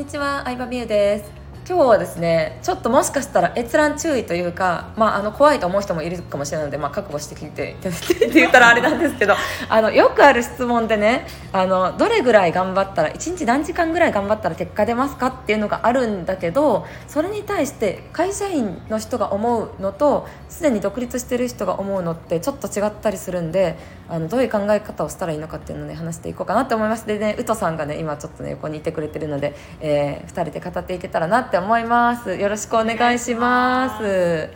にちは、相葉美優です。今日はですね、ちょっともしかしたら閲覧注意というか、まあ、あの怖いと思う人もいるかもしれないので、まあ、覚悟して聞いていただいてって言ったらあれなんですけど あのよくある質問でねあのどれぐらい頑張ったら1日何時間ぐらい頑張ったら結果出ますかっていうのがあるんだけどそれに対して会社員の人が思うのとすでに独立してる人が思うのってちょっと違ったりするんであのどういう考え方をしたらいいのかっていうのをね話していこうかなと思います。でね宇都さんがね今ちょっとね横にいてくれてるので、え2人で語っていけたらなって思います。よろしくお願いします。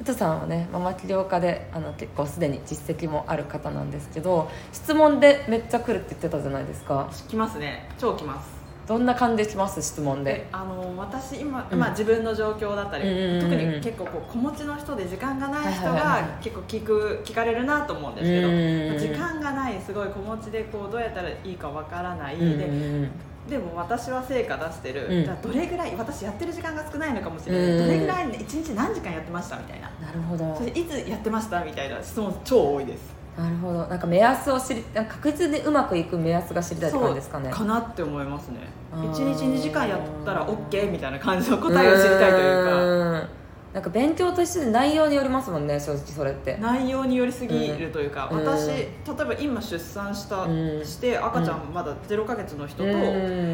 宇都さんはねママ起業家であの結構すでに実績もある方なんですけど質問でめっちゃ来るって言ってたじゃないですか。来ますね。超来ます。どんな感じで来ます？質問で。であの私今、うん。まあ、自分の状況だったり、特に結構こう子持ちの人で時間がない人が結構聞く聞かれるなと思うんですけど、時間がないすごい子持ちでこうどうやったらいいかわからない、でんでも私は成果出してる、うん。じゃあどれぐらい私やってる時間が少ないのかもしれない、うんどれぐらい1日何時間やってましたみたいな。なるほど。それいつやってましたみたいな質問超多いです。なるほど。なんか目安を知りなんか確実にうまくいく目安が知りたいって感じですかね。かなって思いますね。あー。1日2時間やったら OK みたいな感じの答えを知りたいというか。うんなんか勉強と一緒で内容によりますもんね正直それって。内容によりすぎるというか、うん。私例えば今出産した、うん。して赤ちゃんまだ0ヶ月の人と、うん。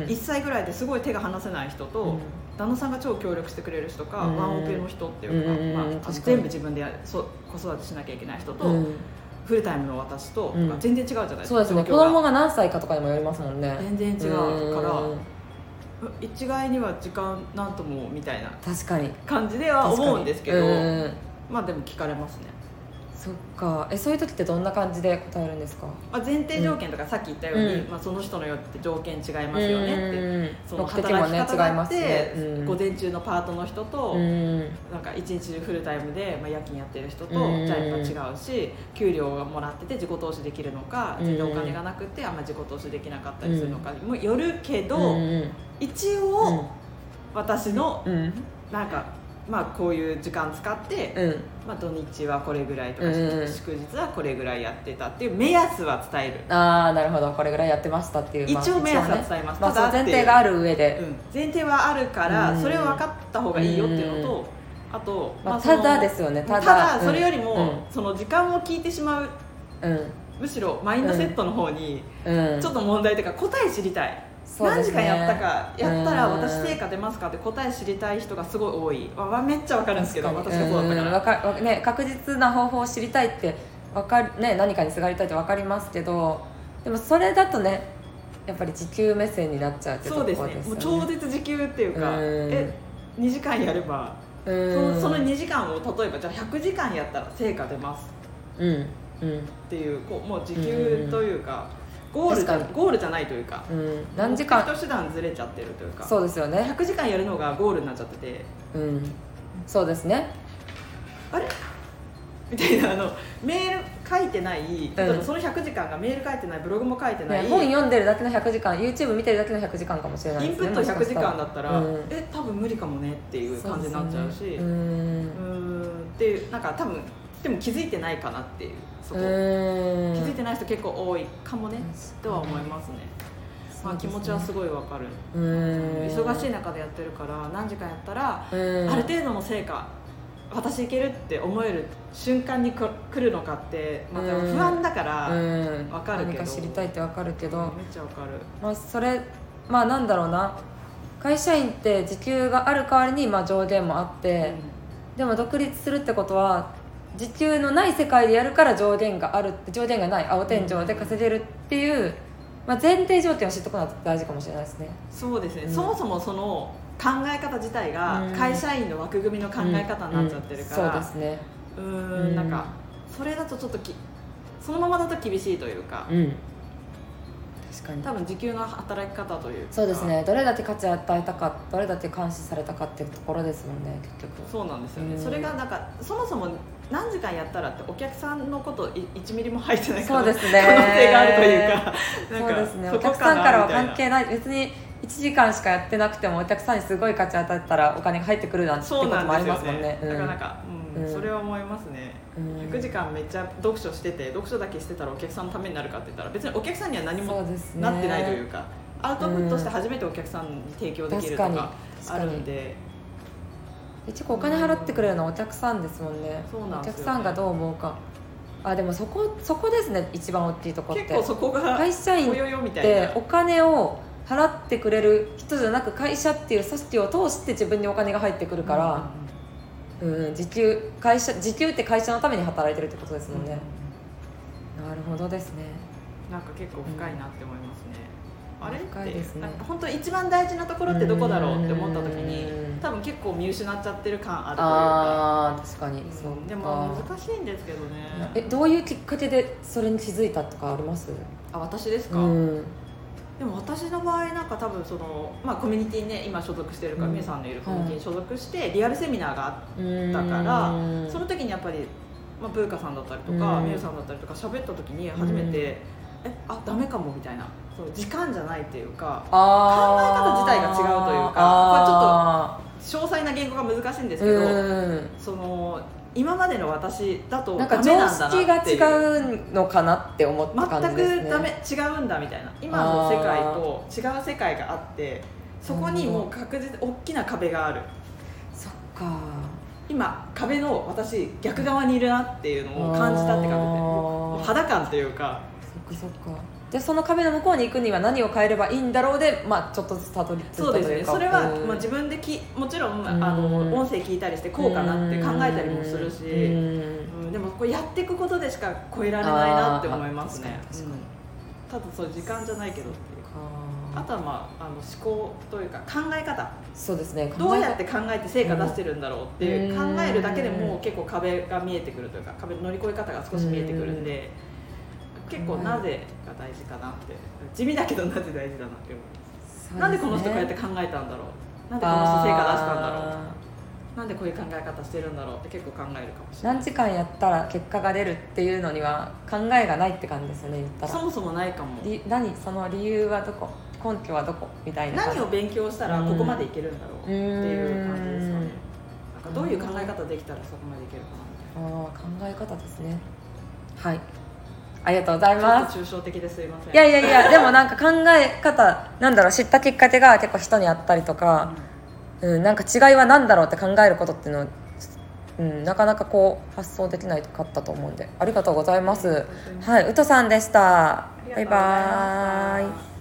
1歳ぐらいですごい手が離せない人と、うん。旦那さんが超協力してくれる人か、うん。ワンオペの人っていうか,、まあ全部自分でやそ子育てしなきゃいけない人と、うん。フルタイムの私と、うん。全然違うじゃないですかそうですね。子供が何歳かとかにもよりますもんね。全然違うからうん一概には時間なんともみたいな確かに。感じでは思うんですけど、まあでも聞かれますね、そっか。えそういう時ってどんな感じで答えるんですか？まあ、前提条件とかさっき言ったように、うん。まあ、その人によって条件違いますよねって、うんその働き方違いますね。だって、うん。午前中のパートの人と、うん。なんか一日中フルタイムで、まあ、夜勤やってる人と、うんじゃあやっぱ違うし給料がもらってて自己投資できるのかうん全然お金がなくてあんま自己投資できなかったりするのか。にもよるけど、うん一応、私のうん。なんか、まあ、こういう時間使って、うん。まあ、土日はこれぐらいとか、うん祝日はこれぐらいやってたっていう目安は伝える、ああなるほど。これぐらいやってましたっていう、まあ一応目安はね伝えます、まあ、前提がある上で、うん。前提はあるから、うん。それを分かった方がいいよっていうのと、あと、まあ、ただですよね。たただだそれよりも、うん。その時間を聞いてしまううん。むしろマインドセットの方にうん。ちょっと問題というか答え知りたい、何ね。時間やったかやったらうん。私成果出ますかって答え知りたい人がすごい多い。わわめっちゃ分かるんですけど私がそうだったから、ね、確実な方法を知りたいってわかる、ね、何かにすがりたいって分かりますけどでもそれだとねやっぱり時給目線になっちゃうってとこそうろでですすね。よもう超絶時給っていうか、うん。え2時間やれば、うそのん。その2時間を例えばじゃあ100時間やったら成果出ます。うんうん。っていうこうもう時給というか、ゴールゴールじゃないというか。うん。何時間？手段ずれちゃってるというか。そうですよね。100時間やるのがゴールになっちゃってて。うん。そうですね。あれ？みたいなあのメール書いてないその100時間がメール書いてないブログも書いてない、ね本読んでるだけの100時間 YouTube 見てるだけの100時間かもしれないインプット100時間だったら、うん。え多分無理かもねっていう感じになっちゃうし。そうね。うーん。っていうなんか多分でも気づいてないかなっていうそこ、うんうん気づいてない人結構多いかもねとは思いますね、まあ、気持ちはすごいわかる、うん忙しい中でやってるから何時間やったら、うんある程度の成果私いけるって思える瞬間にこ来るのかってまたうん。不安だから、うん。わかるけど。何か知りたいってわかるけど、めっちゃわかる。まあ、それまあなんだろうな。会社員って時給がある代わりにまあ上限もあって、でも独立するってことは時給のない世界でやるから上限がある上限がない青天井で稼げるっていう、まあ、前提条件を知っておくのは大事かもしれないですね。そうですね、うん。そもそもその考え方自体がうん会社員の枠組みの考え方になっちゃってるから、うん。そうですね。うんんなんかそれだとちょっときそのままだと厳しいというか。うん。確かに。多分時給の働き方というか。そうですね。どれだけ価値を与えたかどれだけ監視されたかっていうところですもんね結局。そうなんですよね、うん。それがなんかそもそも何時間やったらってお客さんのことい1ミリも入ってない可能性があるというか。そうですね。お客さんからは関係ない。別に1時間しかやってなくてもお客さんにすごい価値与えたらお金が入ってくるなんてことそうなんもありですよますもんね。ねだからなんか、うん。うん。それは思いますね、うん。100時間めっちゃ読書してて読書だけしてたらお客さんのためになるかって言ったら別にお客さんには何もなってないというかアウトプットして初めてお客さんに提供できると確かかあるんで一応お金払ってくれるのはお客さんですもんね。ね。お客さんがどう思うか。あでもそこそこですね一番大きいとこって。結構そこが会社員およよみたいな。でお金を払ってくれる人じゃなく会社っていう組織を通して自分にお金が入ってくるから、うん時給会社時給って会社のために働いてるってことですもんね、なるほどですね。なんか結構深いなって思いますね、あれ深いですね。本当一番大事なところってどこだろうって思った時うん。に多分結構見失っちゃってる感あるというか。あー確かに、そうか。でも難しいんですけどね。えどういうきっかけでそれに気づいたとかあります？あ私ですか、うん。でも私の場合なんか多分その、まあ、コミュニティにね今所属してるから、うん。さんのいるコミュニティに所属してリアルセミナーがあっうんたから、その時にやっぱり、まあ、ブーカさんだったりとか、うん。みゆさんだったりとか喋った時に初めて、うんえあダメかもみたいな。そう時間じゃないっていうか考え方自体が違うというかあ詳細な言語が難しいんですーけど、うんその今までの私だとなんか常ダメなんだ識がなっていう。違うのかなって思った感じですね。全くダメ違うんだみたいな。今の世界と違う世界があってそこにもう確実大きな壁がある。そっか。今壁の私逆側にいるなっていうのを感じたって感じで。もう肌感というかかそっか。でその壁の向こうに行くには何を変えればいいんだろうで、まあ、ちょっとずつたどり着いたそうですね。それは、うん。まあ、自分できもちろん、んあの音声聞いたりしてこうかなって考えたりもするし、うん。うん。でもこれやっていくことでしか超えられないなって思いますね。うん。ただそう時間じゃないけどっていう。ああとは、まあ、あの思考というか考え方。ーそうですね。どうやって考えて成果出してるんだろうっていううん。考えるだけでも結構壁が見えてくるというか壁の乗り越え方が少し見えてくるんで結構なぜが大事かなって地味だけどなぜ大事だなって思います。なんでこの人こうやって考えたんだろう。なんでこの人成果出したんだろう。なんでこういう考え方してるんだろうって結構考えるかもしれない。何時間やったら結果が出るっていうのには考えがないって感じですよね言ったら。そもそもないかも。り何？その理由はどこ？根拠はどこ？みたいな何を勉強したらここまでいけるんだろうっていう感じですかね。うん。なんかどういう考え方できたらそこまでいけるかなみたいな。ああ考え方ですね。はいありがとうございます。抽象的ですいません。いやいやいやでもなんか考え方なんだろう知ったきっかけが結構人にあったりとか、うん、なんか違いは何だろうって考えることっていうのは、うん、なかなかこう発想できないかったと思うんでありがとうございます。はいうとさんでした。バイバーイ